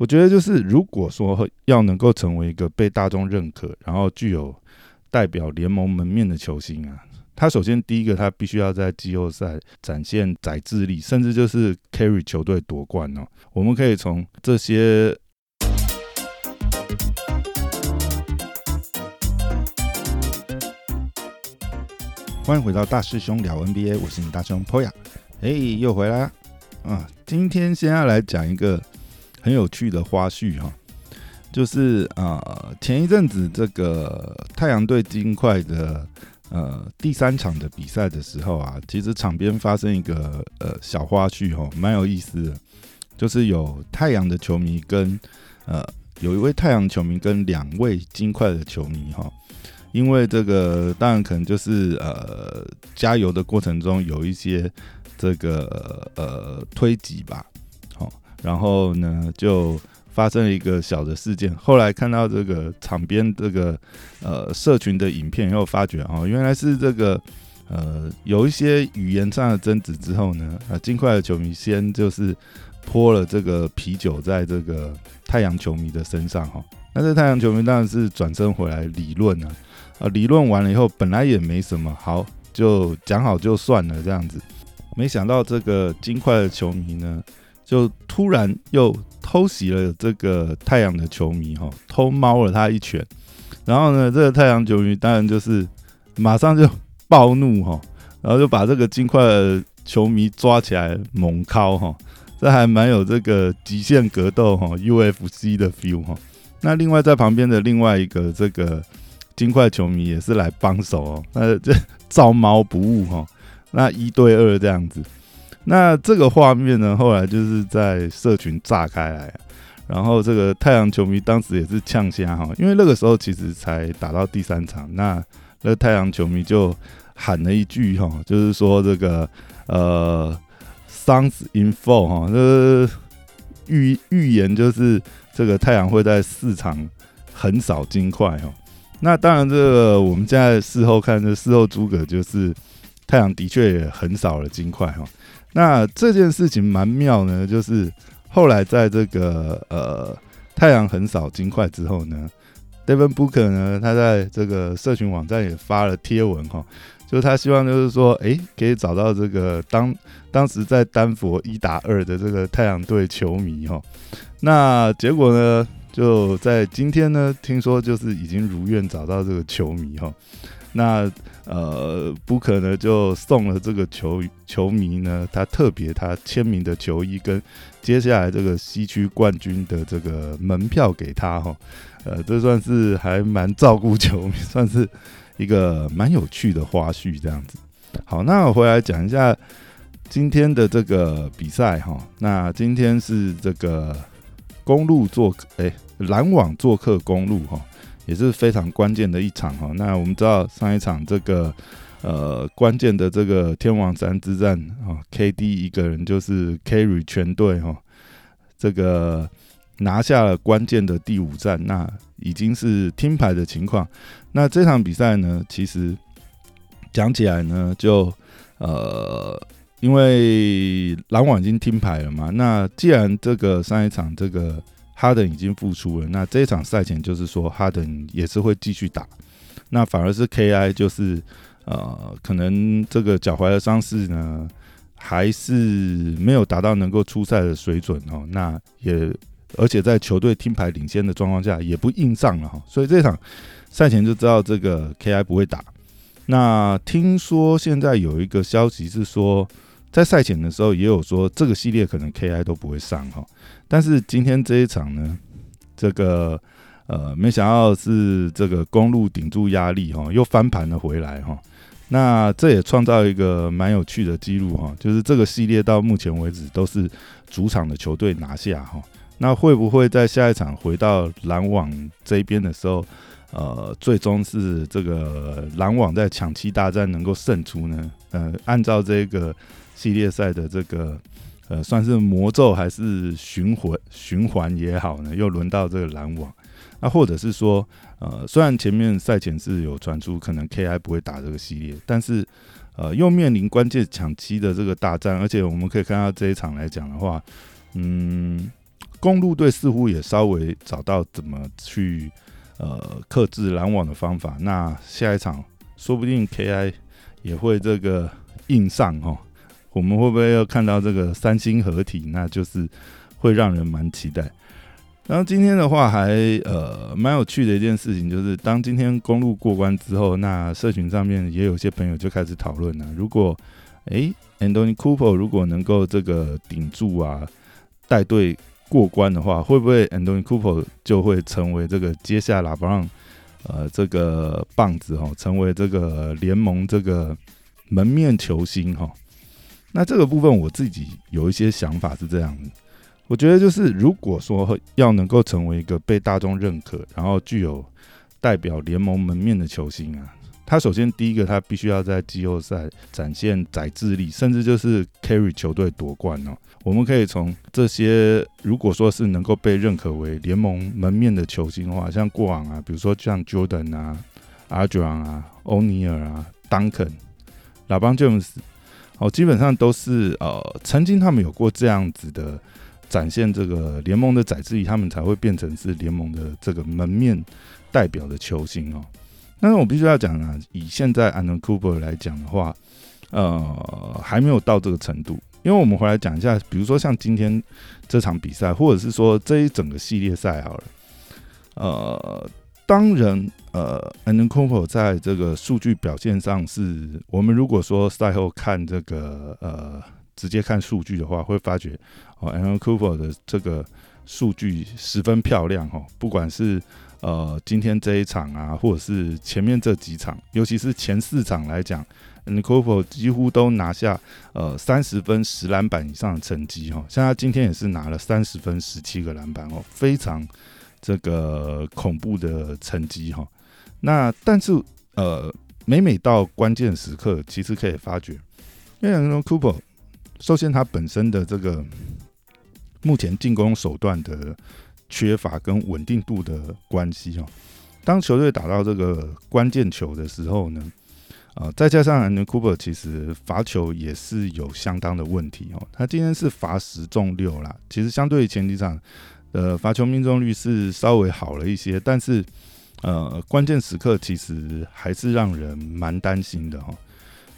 我觉得就是如果说要能够成为一个被大众认可，然后具有代表联盟门面的球星啊，他首先第一个他必须要在季后赛展现宰制力，甚至就是 carry 球队夺冠哦。我们可以从这些。欢迎回到大师兄聊 NBA，我是你大兄 Poya，哎，又回来啊！今天先要来讲一个很有趣的花絮哈，就是啊，前一阵子这个太阳队金块的呃第三场的比赛的时候啊，其实场边发生一个呃小花絮哈，蛮有意思的，就是有太阳的球迷跟呃有一位太阳球迷跟两位金块的球迷哈。因为这个当然可能就是呃加油的过程中有一些这个呃推挤吧，然后呢就发生了一个小的事件。后来看到这个场边这个呃社群的影片，又发觉哦原来是这个呃有一些语言上的争执之后呢，啊金块的球迷先就是泼了这个啤酒在这个太阳球迷的身上哈，那这太阳球迷当然是转身回来理论了。啊，理论完了以后，本来也没什么，好就讲好就算了这样子。没想到这个金块的球迷呢，就突然又偷袭了这个太阳的球迷，哈，偷猫了他一拳。然后呢，这个太阳球迷当然就是马上就暴怒，哈，然后就把这个金块的球迷抓起来猛敲，哈，这还蛮有这个极限格斗，哈，UFC 的 feel，哈。那另外在旁边的另外一个这个。金块球迷也是来帮手哦，那这 照猫不误哈，那一对二这样子，那这个画面呢，后来就是在社群炸开来，然后这个太阳球迷当时也是呛虾哈，因为那个时候其实才打到第三场，那那太阳球迷就喊了一句哈，就是说这个呃，sounds in four 哈，就是预预言就是这个太阳会在四场横扫金块哈。那当然，这个我们现在事后看，这事后诸葛就是太阳的确也很少了金块哈。那这件事情蛮妙呢，就是后来在这个呃太阳很少金块之后呢，Devin Booker 呢，他在这个社群网站也发了贴文哈，就是他希望就是说，哎，可以找到这个当当时在丹佛一打二的这个太阳队球迷哈。那结果呢？就在今天呢，听说就是已经如愿找到这个球迷哈，那呃，布克呢就送了这个球球迷呢，他特别他签名的球衣跟接下来这个西区冠军的这个门票给他哈，呃，这算是还蛮照顾球迷，算是一个蛮有趣的花絮这样子。好，那我回来讲一下今天的这个比赛哈，那今天是这个。公路做客，哎，篮网做客公路哈，也是非常关键的一场哈。那我们知道上一场这个呃关键的这个天王山之战啊，KD 一个人就是 carry 全队哈，这个拿下了关键的第五战，那已经是听牌的情况。那这场比赛呢，其实讲起来呢，就呃。因为篮网已经听牌了嘛，那既然这个上一场这个哈登已经复出了，那这场赛前就是说哈登也是会继续打，那反而是 KI 就是呃可能这个脚踝的伤势呢还是没有达到能够出赛的水准哦，那也而且在球队听牌领先的状况下也不硬上了哈，所以这场赛前就知道这个 KI 不会打。那听说现在有一个消息是说。在赛前的时候也有说这个系列可能 KI 都不会上哈，但是今天这一场呢，这个呃没想到是这个公路顶住压力哈，又翻盘了回来哈，那这也创造一个蛮有趣的记录哈，就是这个系列到目前为止都是主场的球队拿下哈，那会不会在下一场回到篮网这边的时候，呃，最终是这个篮网在抢七大战能够胜出呢？呃，按照这个。系列赛的这个呃，算是魔咒还是循环循环也好呢？又轮到这个篮网，那或者是说，呃，虽然前面赛前是有传出可能 KI 不会打这个系列，但是呃，又面临关键抢七的这个大战，而且我们可以看到这一场来讲的话，嗯，公路队似乎也稍微找到怎么去呃克制篮网的方法。那下一场说不定 KI 也会这个硬上哦。我们会不会要看到这个三星合体？那就是会让人蛮期待。然后今天的话还呃蛮有趣的一件事情，就是当今天公路过关之后，那社群上面也有些朋友就开始讨论了。如果诶 Anthony Cooper 如果能够这个顶住啊，带队过关的话，会不会 Anthony Cooper 就会成为这个接下来不让呃这个棒子哈，成为这个联盟这个门面球星哈？那这个部分我自己有一些想法是这样的。我觉得就是，如果说要能够成为一个被大众认可，然后具有代表联盟门面的球星啊，他首先第一个他必须要在季后赛展现宰智力，甚至就是 carry 球队夺冠哦。我们可以从这些，如果说是能够被认可为联盟门面的球星的话，像过往啊，比如说像 Jordan 啊、阿 r 啊、欧尼尔啊、Duncan、老邦 James，哦，基本上都是呃，曾经他们有过这样子的。展现这个联盟的宰制仪，他们才会变成是联盟的这个门面代表的球星哦。但是我必须要讲啊，以现在 a n d Cooper 来讲的话，呃，还没有到这个程度。因为我们回来讲一下，比如说像今天这场比赛，或者是说这一整个系列赛好了，呃，当然，呃 a n d Cooper 在这个数据表现上，是我们如果说赛后看这个呃。直接看数据的话，会发觉哦 a l Cooper 的这个数据十分漂亮哈。不管是呃今天这一场啊，或者是前面这几场，尤其是前四场来讲 a l Cooper 几乎都拿下呃三十分、十篮板以上的成绩哈。像他今天也是拿了三十分、十七个篮板哦，非常这个恐怖的成绩哈。那但是呃，每每到关键时刻，其实可以发觉，因为 a l Cooper。首先，他本身的这个目前进攻手段的缺乏跟稳定度的关系哦，当球队打到这个关键球的时候呢，啊，再加上 Andrew Cooper 其实罚球也是有相当的问题哦，他今天是罚十中六啦，其实相对于前几场呃罚球命中率是稍微好了一些，但是呃，关键时刻其实还是让人蛮担心的哈。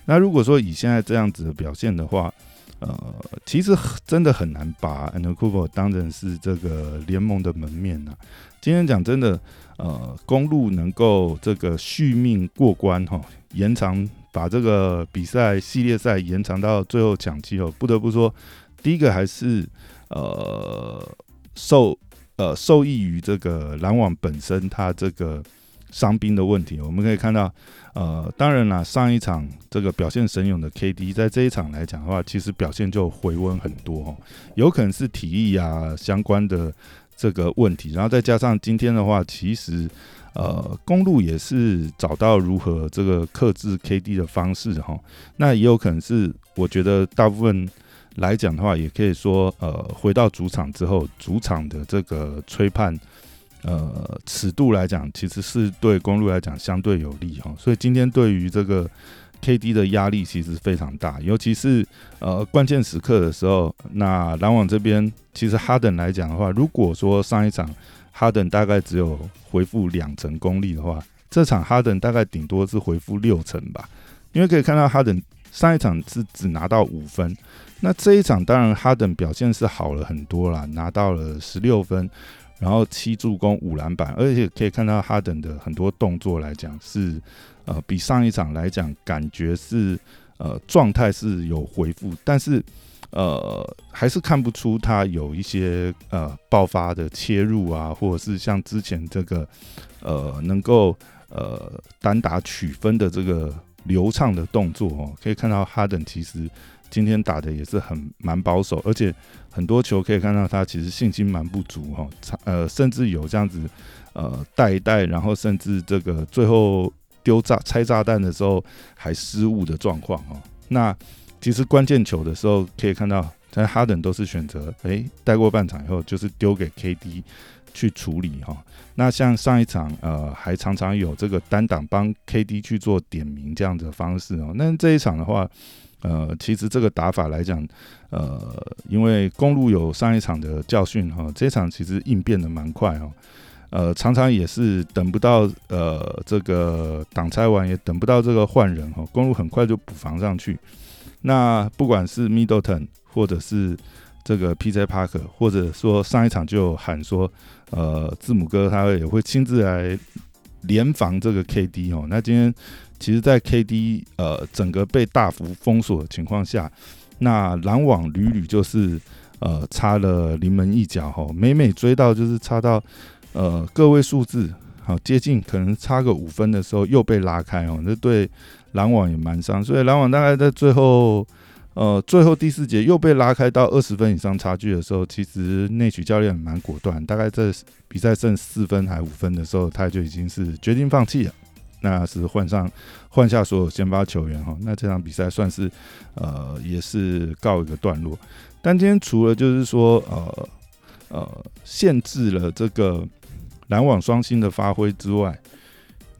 那如果说以现在这样子的表现的话，呃，其实真的很难把 a n d c o o 当成是这个联盟的门面呐。今天讲真的，呃，公路能够这个续命过关哈，延长把这个比赛系列赛延长到最后抢七哦，不得不说，第一个还是呃受呃受益于这个篮网本身它这个伤兵的问题，我们可以看到。呃，当然啦，上一场这个表现神勇的 KD，在这一场来讲的话，其实表现就回温很多哦，有可能是体力啊相关的这个问题，然后再加上今天的话，其实呃公路也是找到如何这个克制 KD 的方式哈，那也有可能是我觉得大部分来讲的话，也可以说呃回到主场之后，主场的这个吹判。呃，尺度来讲，其实是对公路来讲相对有利哈，所以今天对于这个 KD 的压力其实非常大，尤其是呃关键时刻的时候，那篮网这边其实哈登来讲的话，如果说上一场哈登大概只有回复两成功力的话，这场哈登大概顶多是回复六成吧，因为可以看到哈登上一场是只拿到五分，那这一场当然哈登表现是好了很多啦，拿到了十六分。然后七助攻五篮板，而且可以看到哈登的很多动作来讲是，呃，比上一场来讲感觉是呃状态是有回复，但是呃还是看不出他有一些呃爆发的切入啊，或者是像之前这个呃能够呃单打取分的这个流畅的动作哦，可以看到哈登其实。今天打的也是很蛮保守，而且很多球可以看到他其实信心蛮不足哈，呃，甚至有这样子呃带一带，然后甚至这个最后丢炸拆炸弹的时候还失误的状况哈。那其实关键球的时候可以看到在哈登都是选择诶带过半场以后，就是丢给 KD 去处理哈。那像上一场呃，还常常有这个单挡帮 KD 去做点名这样的方式哦。那这一场的话，呃，其实这个打法来讲，呃，因为公路有上一场的教训哈，这场其实应变的蛮快哦。呃，常常也是等不到呃这个挡拆完，也等不到这个换人哈，公路很快就补防上去。那不管是 Middleton 或者是这个 PJ Park，或者说上一场就喊说，呃，字母哥他也会亲自来联防这个 KD 哦。那今天其实，在 KD 呃整个被大幅封锁的情况下，那篮网屡屡就是呃差了临门一脚哈，每每追到就是差到。呃，个位数字好接近，可能差个五分的时候又被拉开哦，这对篮网也蛮伤。所以篮网大概在最后，呃，最后第四节又被拉开到二十分以上差距的时候，其实内曲教练蛮果断，大概在比赛剩四分还五分的时候，他就已经是决定放弃了，那是换上换下所有先发球员哈，那这场比赛算是呃也是告一个段落。但今天除了就是说呃呃限制了这个。篮网双星的发挥之外，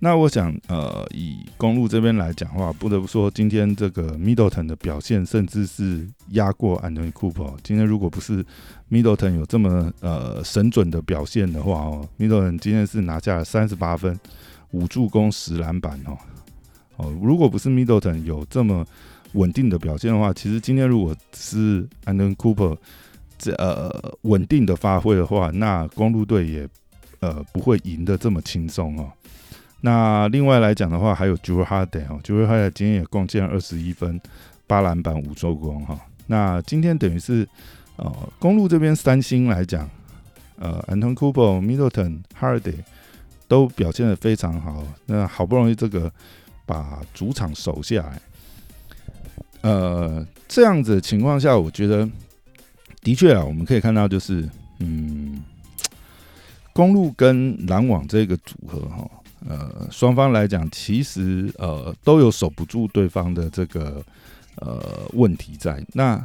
那我想，呃，以公路这边来讲的话，不得不说，今天这个 Middleton 的表现，甚至是压过 Anthony Cooper。今天如果不是 Middleton 有这么呃神准的表现的话，哦，Middleton 今天是拿下了三十八分、五助攻、十篮板哦。哦，如果不是 Middleton 有这么稳定的表现的话，其实今天如果是 Anthony Cooper 这呃稳定的发挥的话，那公路队也。呃，不会赢得这么轻松哦。那另外来讲的话，还有 j u r Harden 哦 j u r Harden 今天也贡献二十一分、八篮板、五助攻哈。那今天等于是呃，公路这边三星来讲，呃，Anton Cooper、Middleton、Harden 都表现的非常好。那好不容易这个把主场守下来，呃，这样子情况下，我觉得的确啊，我们可以看到就是嗯。公路跟篮网这个组合，哈，呃，双方来讲，其实呃都有守不住对方的这个呃问题在。那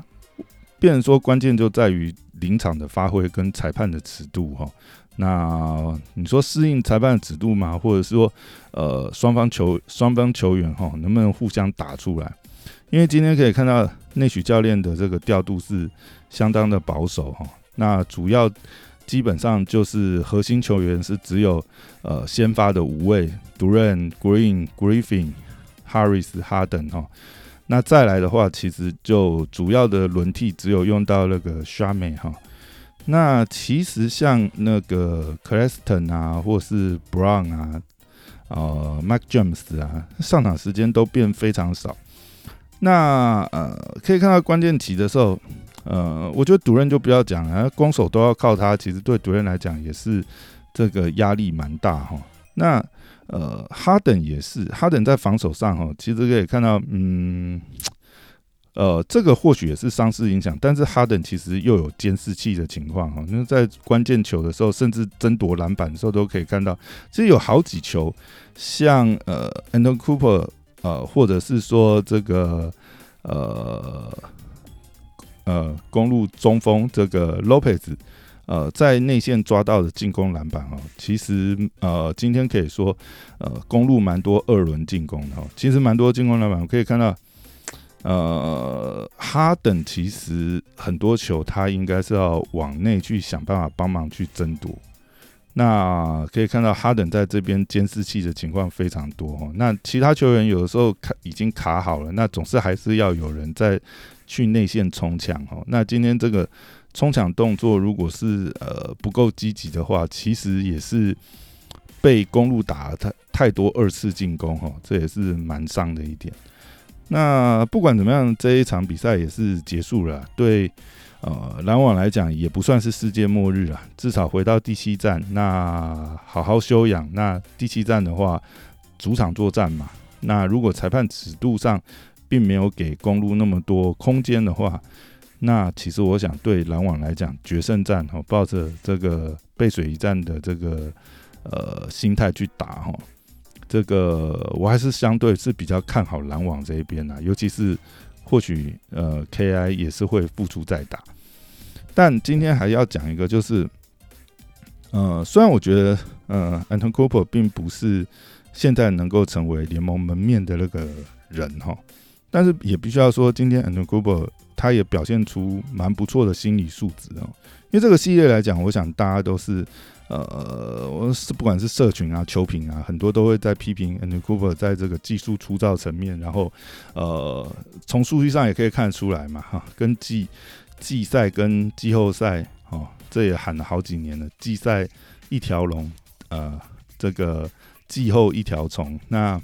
变说，关键就在于临场的发挥跟裁判的尺度，哈。那你说适应裁判的尺度吗？或者是说，呃，双方球双方球员哈，能不能互相打出来？因为今天可以看到内许教练的这个调度是相当的保守，哈。那主要。基本上就是核心球员是只有呃先发的五位 d u r a n、Green、Griffin、Harris、Harden 哈。那再来的话，其实就主要的轮替只有用到那个 s h a m e 哈。那其实像那个 Claston 啊，或是 Brown 啊，呃，Mike James 啊，上场时间都变非常少。那呃，可以看到关键期的时候。呃，我觉得主任就不要讲了，攻守都要靠他。其实对主任来讲也是这个压力蛮大哈。那呃，哈登也是，哈登在防守上哈，其实可以看到，嗯，呃，这个或许也是伤势影响，但是哈登其实又有监视器的情况哈。那在关键球的时候，甚至争夺篮板的时候，都可以看到，其实有好几球，像呃 a n d Cooper，呃，或者是说这个呃。呃，公路中锋这个 Lopez，呃，在内线抓到的进攻篮板哦，其实呃，今天可以说，呃，公路蛮多二轮进攻的哦，其实蛮多进攻篮板，我可以看到，呃，哈登其实很多球他应该是要往内去想办法帮忙去争夺，那可以看到哈登在这边监视器的情况非常多哦，那其他球员有的时候卡已经卡好了，那总是还是要有人在。去内线冲抢哈，那今天这个冲抢动作如果是呃不够积极的话，其实也是被公路打了太太多二次进攻哈，这也是蛮伤的一点。那不管怎么样，这一场比赛也是结束了，对呃篮网来讲也不算是世界末日啊，至少回到第七站，那好好休养。那第七站的话，主场作战嘛，那如果裁判尺度上。并没有给公路那么多空间的话，那其实我想对篮网来讲，决胜战哈，抱着这个背水一战的这个呃心态去打哈，这个我还是相对是比较看好篮网这一边啊，尤其是或许呃 KI 也是会付出再打。但今天还要讲一个，就是呃，虽然我觉得呃，Anton Cooper 并不是现在能够成为联盟门面的那个人哈，但是也必须要说，今天 Anton Cooper 他也表现出蛮不错的心理素质哦。因为这个系列来讲，我想大家都是呃，我是不管是社群啊、球评啊，很多都会在批评 Anton Cooper 在这个技术粗糙层面，然后呃，从数据上也可以看得出来嘛哈，跟季。季赛跟季后赛，哦，这也喊了好几年了。季赛一条龙，呃，这个季后一条虫。那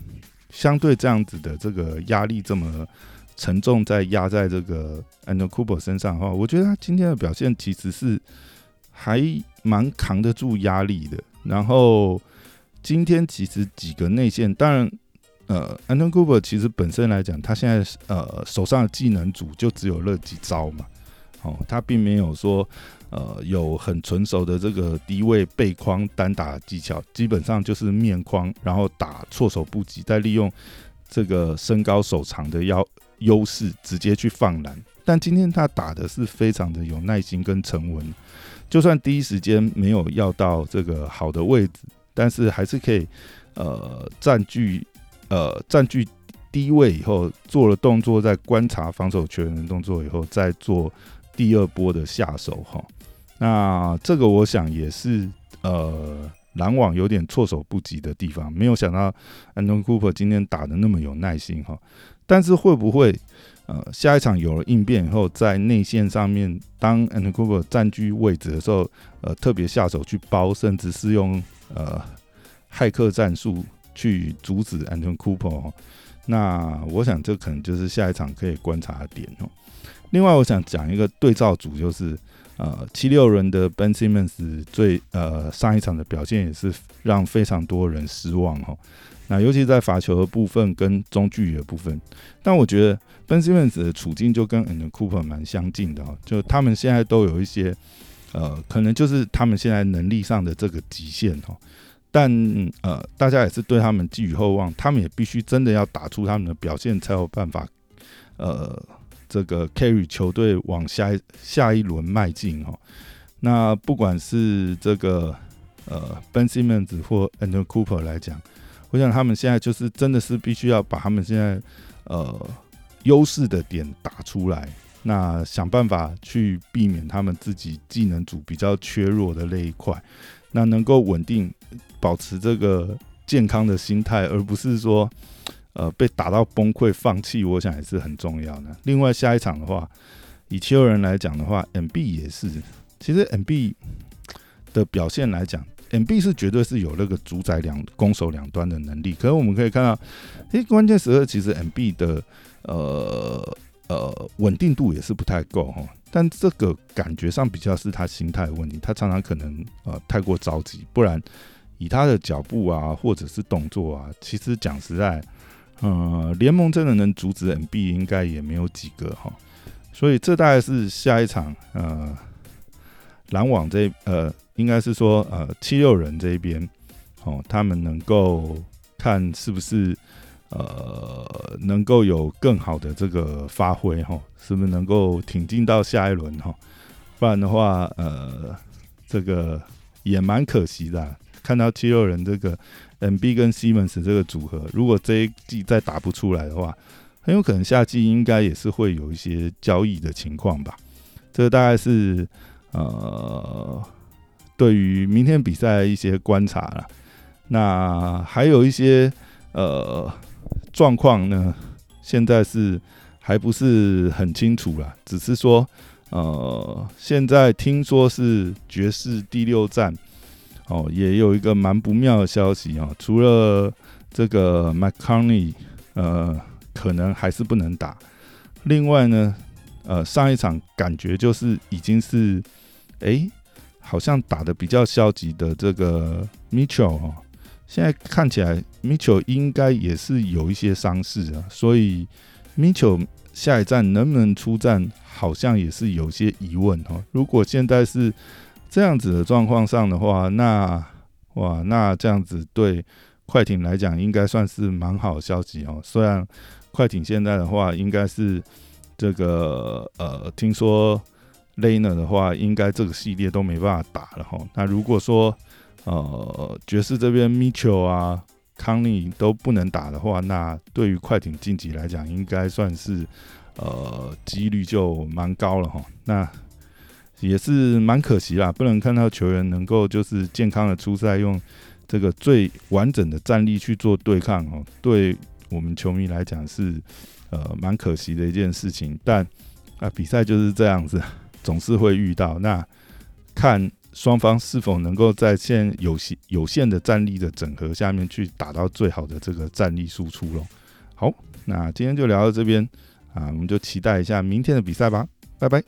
相对这样子的这个压力这么沉重，在压在这个 Andrew Cooper 身上的话，我觉得他今天的表现其实是还蛮扛得住压力的。然后今天其实几个内线，当然，呃，Andrew Cooper 其实本身来讲，他现在呃手上的技能组就只有那几招嘛。哦，他并没有说，呃，有很纯熟的这个低位背框单打技巧，基本上就是面框，然后打措手不及，再利用这个身高手长的优优势直接去放篮。但今天他打的是非常的有耐心跟沉稳，就算第一时间没有要到这个好的位置，但是还是可以呃占据呃占据低位以后做了动作，在观察防守球员的动作以后再做。第二波的下手哈，那这个我想也是呃篮网有点措手不及的地方，没有想到安东库珀今天打的那么有耐心哈，但是会不会呃下一场有了应变以后，在内线上面当 and cooper 占据位置的时候，呃特别下手去包，甚至是用呃骇客战术去阻止安东库珀，那我想这可能就是下一场可以观察的点哦。另外，我想讲一个对照组，就是呃七六人的 Ben Simmons 最呃上一场的表现也是让非常多人失望哈。那尤其在罚球的部分跟中距离的部分，但我觉得 Ben Simmons 的处境就跟 And Cooper 蛮相近的哈，就他们现在都有一些呃可能就是他们现在能力上的这个极限哈。但呃大家也是对他们寄予厚望，他们也必须真的要打出他们的表现才有办法呃。这个 carry 球队往下下一轮迈进哦。那不管是这个呃 Ben Simmons 或 And Cooper 来讲，我想他们现在就是真的是必须要把他们现在呃优势的点打出来，那想办法去避免他们自己技能组比较缺弱的那一块，那能够稳定保持这个健康的心态，而不是说。呃，被打到崩溃放弃，我想也是很重要的。另外，下一场的话，以七六人来讲的话，M B 也是。其实 M B 的表现来讲，M B 是绝对是有那个主宰两攻守两端的能力。可是我们可以看到，诶，关键时刻其实 M B 的呃呃稳定度也是不太够哈。但这个感觉上比较是他心态的问题，他常常可能呃太过着急，不然以他的脚步啊，或者是动作啊，其实讲实在。呃，联盟真的能阻止 NB 应该也没有几个哈，所以这大概是下一场呃篮网这呃应该是说呃七六人这一边哦，他们能够看是不是呃能够有更好的这个发挥哈，是不是能够挺进到下一轮哈，不然的话呃这个也蛮可惜的，看到七六人这个。M B 跟 Simmons 这个组合，如果这一季再打不出来的话，很有可能下季应该也是会有一些交易的情况吧。这大概是呃对于明天比赛一些观察了。那还有一些呃状况呢，现在是还不是很清楚啦。只是说呃现在听说是爵士第六战。哦，也有一个蛮不妙的消息啊，除了这个 McConney，呃，可能还是不能打。另外呢，呃，上一场感觉就是已经是，哎，好像打的比较消极的这个 Mitchell 哦，现在看起来 Mitchell 应该也是有一些伤势啊，所以 Mitchell 下一站能不能出战，好像也是有些疑问哈。如果现在是这样子的状况上的话，那哇，那这样子对快艇来讲应该算是蛮好消息哦。虽然快艇现在的话应该是这个呃，听说 Lena 的话，应该这个系列都没办法打了哈。那如果说呃爵士这边 Mitchell 啊、康利都不能打的话，那对于快艇晋级来讲，应该算是呃几率就蛮高了哈。那也是蛮可惜啦，不能看到球员能够就是健康的出赛，用这个最完整的战力去做对抗哦。对我们球迷来讲是呃蛮可惜的一件事情，但啊比赛就是这样子，总是会遇到。那看双方是否能够在现有限有限的战力的整合下面去打到最好的这个战力输出咯。好，那今天就聊到这边啊，我们就期待一下明天的比赛吧，拜拜。